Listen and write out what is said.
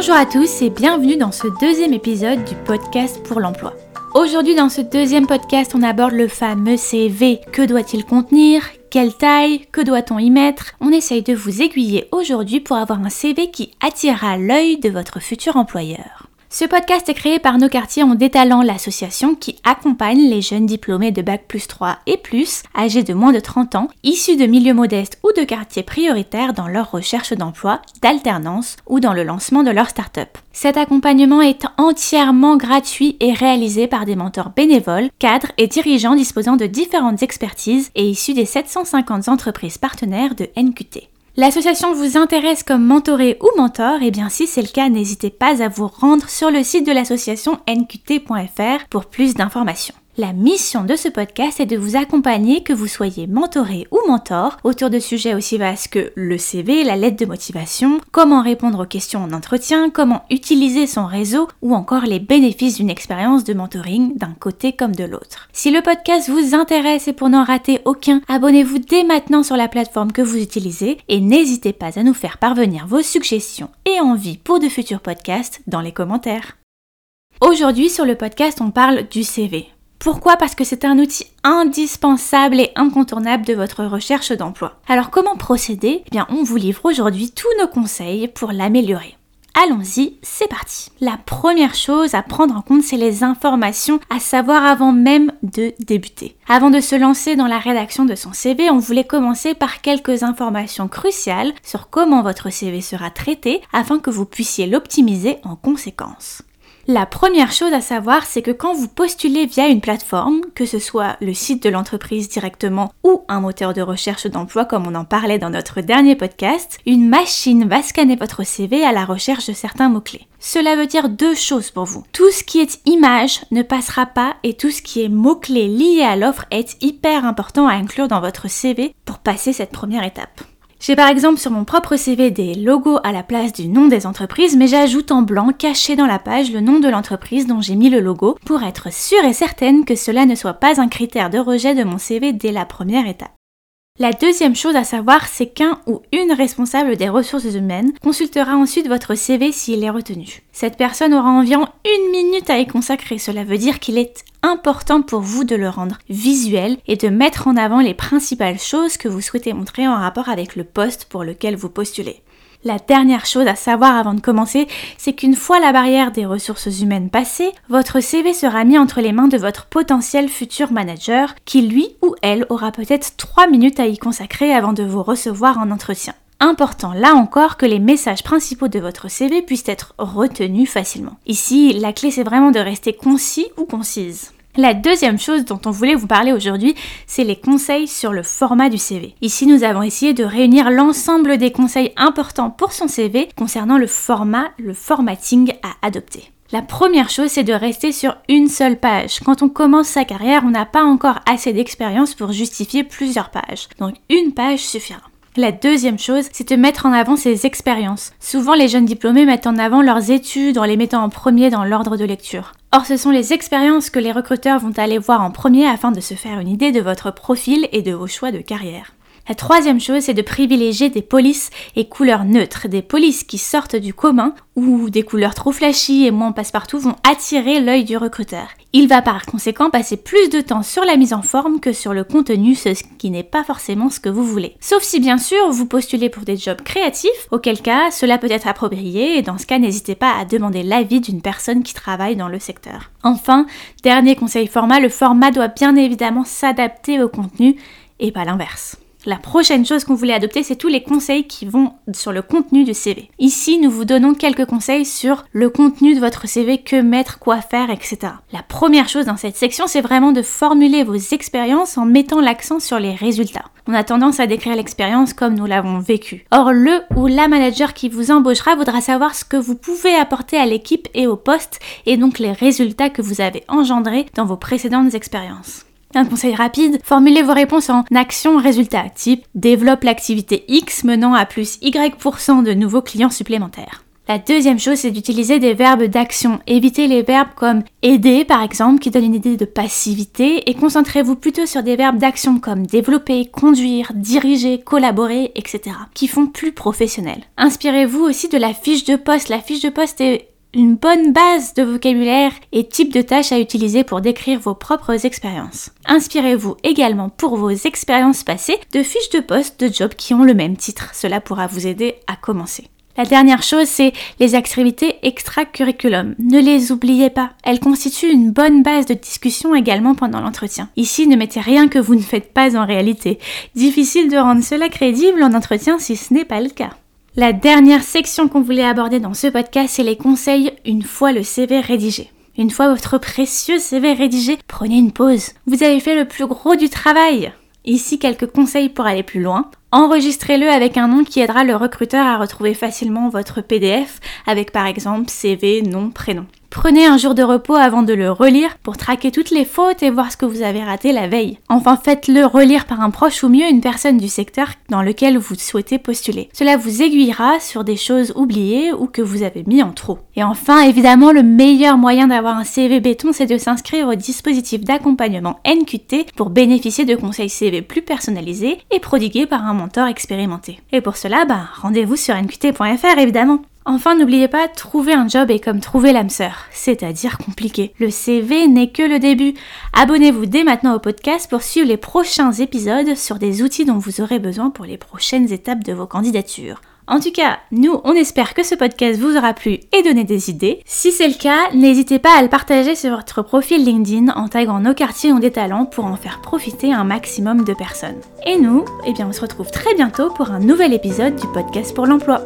Bonjour à tous et bienvenue dans ce deuxième épisode du podcast pour l'emploi. Aujourd'hui dans ce deuxième podcast, on aborde le fameux CV. Que doit-il contenir? Quelle taille? Que doit-on y mettre? On essaye de vous aiguiller aujourd'hui pour avoir un CV qui attirera l'œil de votre futur employeur. Ce podcast est créé par Nos Quartiers en détalant l'association qui accompagne les jeunes diplômés de Bac plus 3 et plus, âgés de moins de 30 ans, issus de milieux modestes ou de quartiers prioritaires dans leur recherche d'emploi, d'alternance ou dans le lancement de leur start-up. Cet accompagnement est entièrement gratuit et réalisé par des mentors bénévoles, cadres et dirigeants disposant de différentes expertises et issus des 750 entreprises partenaires de NQT. L'association vous intéresse comme mentoré ou mentor eh bien si c'est le cas, n'hésitez pas à vous rendre sur le site de l'association nqt.fr pour plus d'informations. La mission de ce podcast est de vous accompagner, que vous soyez mentoré ou mentor, autour de sujets aussi vastes que le CV, la lettre de motivation, comment répondre aux questions en entretien, comment utiliser son réseau ou encore les bénéfices d'une expérience de mentoring d'un côté comme de l'autre. Si le podcast vous intéresse et pour n'en rater aucun, abonnez-vous dès maintenant sur la plateforme que vous utilisez et n'hésitez pas à nous faire parvenir vos suggestions et envies pour de futurs podcasts dans les commentaires. Aujourd'hui sur le podcast on parle du CV. Pourquoi? Parce que c'est un outil indispensable et incontournable de votre recherche d'emploi. Alors comment procéder? Eh bien, on vous livre aujourd'hui tous nos conseils pour l'améliorer. Allons-y, c'est parti. La première chose à prendre en compte, c'est les informations à savoir avant même de débuter. Avant de se lancer dans la rédaction de son CV, on voulait commencer par quelques informations cruciales sur comment votre CV sera traité afin que vous puissiez l'optimiser en conséquence. La première chose à savoir, c'est que quand vous postulez via une plateforme, que ce soit le site de l'entreprise directement ou un moteur de recherche d'emploi comme on en parlait dans notre dernier podcast, une machine va scanner votre CV à la recherche de certains mots-clés. Cela veut dire deux choses pour vous. Tout ce qui est image ne passera pas et tout ce qui est mots-clés liés à l'offre est hyper important à inclure dans votre CV pour passer cette première étape. J'ai par exemple sur mon propre CV des logos à la place du nom des entreprises, mais j'ajoute en blanc, caché dans la page, le nom de l'entreprise dont j'ai mis le logo, pour être sûre et certaine que cela ne soit pas un critère de rejet de mon CV dès la première étape. La deuxième chose à savoir, c'est qu'un ou une responsable des ressources humaines consultera ensuite votre CV s'il est retenu. Cette personne aura environ une minute à y consacrer, cela veut dire qu'il est important pour vous de le rendre visuel et de mettre en avant les principales choses que vous souhaitez montrer en rapport avec le poste pour lequel vous postulez. La dernière chose à savoir avant de commencer, c'est qu'une fois la barrière des ressources humaines passée, votre CV sera mis entre les mains de votre potentiel futur manager qui lui ou elle aura peut-être 3 minutes à y consacrer avant de vous recevoir en entretien. Important là encore que les messages principaux de votre CV puissent être retenus facilement. Ici, la clé c'est vraiment de rester concis ou concise. La deuxième chose dont on voulait vous parler aujourd'hui, c'est les conseils sur le format du CV. Ici, nous avons essayé de réunir l'ensemble des conseils importants pour son CV concernant le format, le formatting à adopter. La première chose, c'est de rester sur une seule page. Quand on commence sa carrière, on n'a pas encore assez d'expérience pour justifier plusieurs pages. Donc une page suffira. La deuxième chose, c'est de mettre en avant ses expériences. Souvent, les jeunes diplômés mettent en avant leurs études en les mettant en premier dans l'ordre de lecture. Or, ce sont les expériences que les recruteurs vont aller voir en premier afin de se faire une idée de votre profil et de vos choix de carrière. La troisième chose, c'est de privilégier des polices et couleurs neutres. Des polices qui sortent du commun ou des couleurs trop flashy et moins passe-partout vont attirer l'œil du recruteur. Il va par conséquent passer plus de temps sur la mise en forme que sur le contenu, ce qui n'est pas forcément ce que vous voulez. Sauf si bien sûr vous postulez pour des jobs créatifs, auquel cas cela peut être approprié et dans ce cas n'hésitez pas à demander l'avis d'une personne qui travaille dans le secteur. Enfin, dernier conseil format, le format doit bien évidemment s'adapter au contenu et pas l'inverse. La prochaine chose qu'on voulait adopter, c'est tous les conseils qui vont sur le contenu du CV. Ici, nous vous donnons quelques conseils sur le contenu de votre CV, que mettre, quoi faire, etc. La première chose dans cette section, c'est vraiment de formuler vos expériences en mettant l'accent sur les résultats. On a tendance à décrire l'expérience comme nous l'avons vécu. Or, le ou la manager qui vous embauchera voudra savoir ce que vous pouvez apporter à l'équipe et au poste, et donc les résultats que vous avez engendrés dans vos précédentes expériences. Un conseil rapide, formulez vos réponses en action-résultat, type développe l'activité X menant à plus Y% de nouveaux clients supplémentaires. La deuxième chose, c'est d'utiliser des verbes d'action. Évitez les verbes comme aider, par exemple, qui donnent une idée de passivité, et concentrez-vous plutôt sur des verbes d'action comme développer, conduire, diriger, collaborer, etc., qui font plus professionnel. Inspirez-vous aussi de la fiche de poste. La fiche de poste est une bonne base de vocabulaire et type de tâches à utiliser pour décrire vos propres expériences. Inspirez-vous également pour vos expériences passées de fiches de poste de jobs qui ont le même titre. Cela pourra vous aider à commencer. La dernière chose, c'est les activités extra-curriculum. Ne les oubliez pas. Elles constituent une bonne base de discussion également pendant l'entretien. Ici, ne mettez rien que vous ne faites pas en réalité. Difficile de rendre cela crédible en entretien si ce n'est pas le cas. La dernière section qu'on voulait aborder dans ce podcast, c'est les conseils une fois le CV rédigé. Une fois votre précieux CV rédigé, prenez une pause. Vous avez fait le plus gros du travail. Ici quelques conseils pour aller plus loin. Enregistrez-le avec un nom qui aidera le recruteur à retrouver facilement votre PDF avec par exemple CV, nom, prénom. Prenez un jour de repos avant de le relire pour traquer toutes les fautes et voir ce que vous avez raté la veille. Enfin, faites-le relire par un proche ou mieux une personne du secteur dans lequel vous souhaitez postuler. Cela vous aiguillera sur des choses oubliées ou que vous avez mis en trop. Et enfin, évidemment, le meilleur moyen d'avoir un CV béton, c'est de s'inscrire au dispositif d'accompagnement NQT pour bénéficier de conseils CV plus personnalisés et prodigués par un mentor expérimenté. Et pour cela, bah, rendez-vous sur nqt.fr évidemment. Enfin, n'oubliez pas, trouver un job est comme trouver l'âme sœur, c'est-à-dire compliqué. Le CV n'est que le début. Abonnez-vous dès maintenant au podcast pour suivre les prochains épisodes sur des outils dont vous aurez besoin pour les prochaines étapes de vos candidatures. En tout cas, nous, on espère que ce podcast vous aura plu et donné des idées. Si c'est le cas, n'hésitez pas à le partager sur votre profil LinkedIn en taguant nos quartiers ont des talents pour en faire profiter un maximum de personnes. Et nous, eh bien, on se retrouve très bientôt pour un nouvel épisode du podcast pour l'emploi.